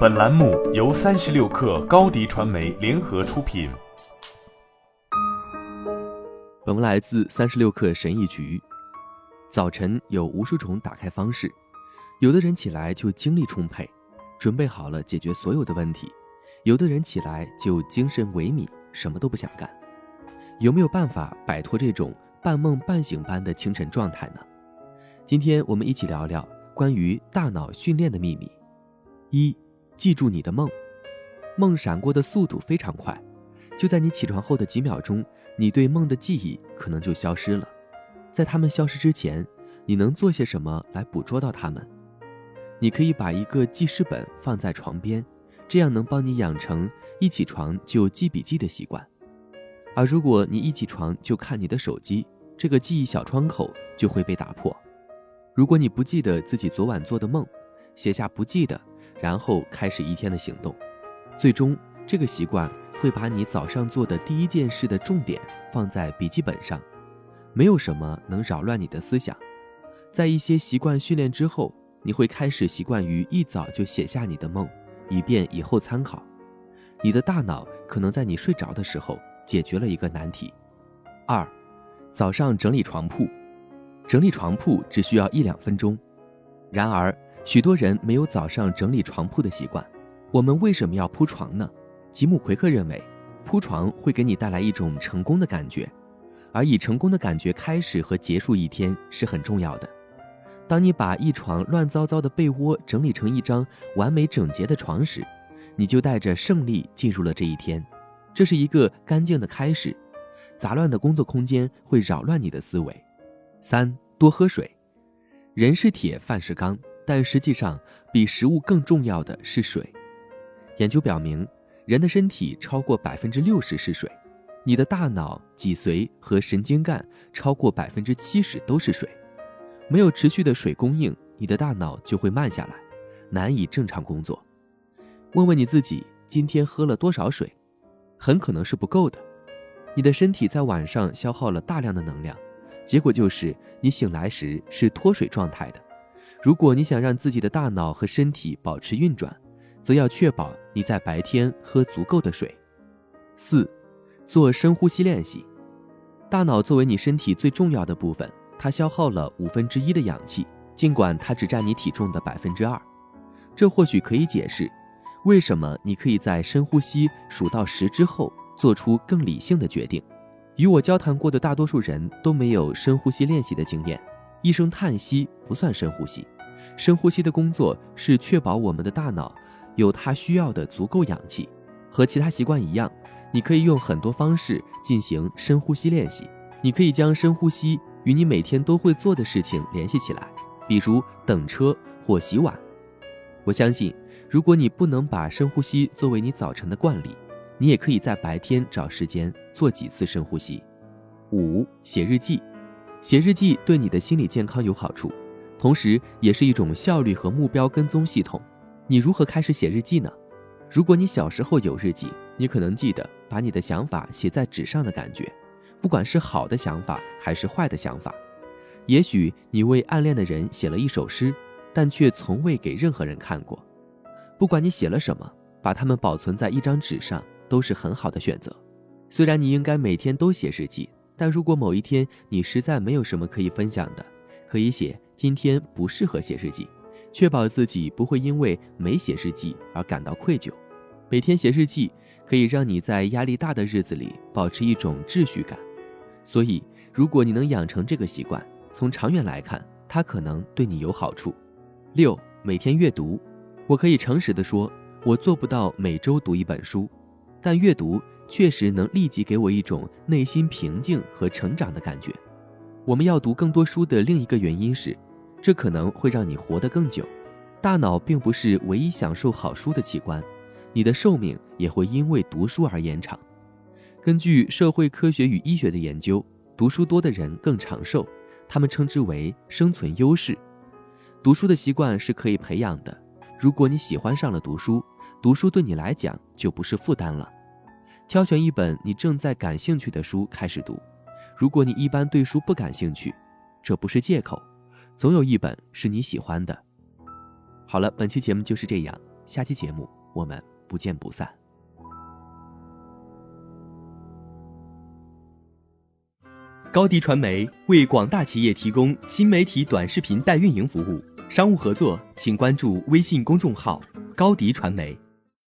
本栏目由三十六氪高低传媒联合出品。本文来自三十六氪神医局。早晨有无数种打开方式，有的人起来就精力充沛，准备好了解决所有的问题；有的人起来就精神萎靡，什么都不想干。有没有办法摆脱这种半梦半醒般的清晨状态呢？今天我们一起聊聊关于大脑训练的秘密。一，记住你的梦，梦闪过的速度非常快，就在你起床后的几秒钟，你对梦的记忆可能就消失了。在他们消失之前，你能做些什么来捕捉到他们？你可以把一个记事本放在床边，这样能帮你养成一起床就记笔记的习惯。而如果你一起床就看你的手机，这个记忆小窗口就会被打破。如果你不记得自己昨晚做的梦，写下不记得，然后开始一天的行动，最终这个习惯会把你早上做的第一件事的重点放在笔记本上。没有什么能扰乱你的思想。在一些习惯训练之后，你会开始习惯于一早就写下你的梦，以便以后参考。你的大脑可能在你睡着的时候。解决了一个难题。二，早上整理床铺，整理床铺只需要一两分钟。然而，许多人没有早上整理床铺的习惯。我们为什么要铺床呢？吉姆·奎克认为，铺床会给你带来一种成功的感觉，而以成功的感觉开始和结束一天是很重要的。当你把一床乱糟糟的被窝整理成一张完美整洁的床时，你就带着胜利进入了这一天。这是一个干净的开始，杂乱的工作空间会扰乱你的思维。三，多喝水。人是铁，饭是钢，但实际上比食物更重要的是水。研究表明，人的身体超过百分之六十是水，你的大脑、脊髓和神经干超过百分之七十都是水。没有持续的水供应，你的大脑就会慢下来，难以正常工作。问问你自己，今天喝了多少水？很可能是不够的，你的身体在晚上消耗了大量的能量，结果就是你醒来时是脱水状态的。如果你想让自己的大脑和身体保持运转，则要确保你在白天喝足够的水。四，做深呼吸练习。大脑作为你身体最重要的部分，它消耗了五分之一的氧气，尽管它只占你体重的百分之二，这或许可以解释。为什么你可以在深呼吸数到十之后做出更理性的决定？与我交谈过的大多数人都没有深呼吸练习的经验。一声叹息不算深呼吸，深呼吸的工作是确保我们的大脑有它需要的足够氧气。和其他习惯一样，你可以用很多方式进行深呼吸练习。你可以将深呼吸与你每天都会做的事情联系起来，比如等车或洗碗。我相信。如果你不能把深呼吸作为你早晨的惯例，你也可以在白天找时间做几次深呼吸。五、写日记，写日记对你的心理健康有好处，同时也是一种效率和目标跟踪系统。你如何开始写日记呢？如果你小时候有日记，你可能记得把你的想法写在纸上的感觉，不管是好的想法还是坏的想法。也许你为暗恋的人写了一首诗，但却从未给任何人看过。不管你写了什么，把它们保存在一张纸上都是很好的选择。虽然你应该每天都写日记，但如果某一天你实在没有什么可以分享的，可以写今天不适合写日记，确保自己不会因为没写日记而感到愧疚。每天写日记可以让你在压力大的日子里保持一种秩序感，所以如果你能养成这个习惯，从长远来看，它可能对你有好处。六，每天阅读。我可以诚实地说，我做不到每周读一本书，但阅读确实能立即给我一种内心平静和成长的感觉。我们要读更多书的另一个原因是，这可能会让你活得更久。大脑并不是唯一享受好书的器官，你的寿命也会因为读书而延长。根据社会科学与医学的研究，读书多的人更长寿，他们称之为生存优势。读书的习惯是可以培养的。如果你喜欢上了读书，读书对你来讲就不是负担了。挑选一本你正在感兴趣的书开始读。如果你一般对书不感兴趣这不是借口总有一本是你喜欢的。好了本期节目就是这样下期节目我们不见不散。高迪传媒为广大企业提供新媒体短视频代运营服务商务合作请关注微信公众号高迪传媒。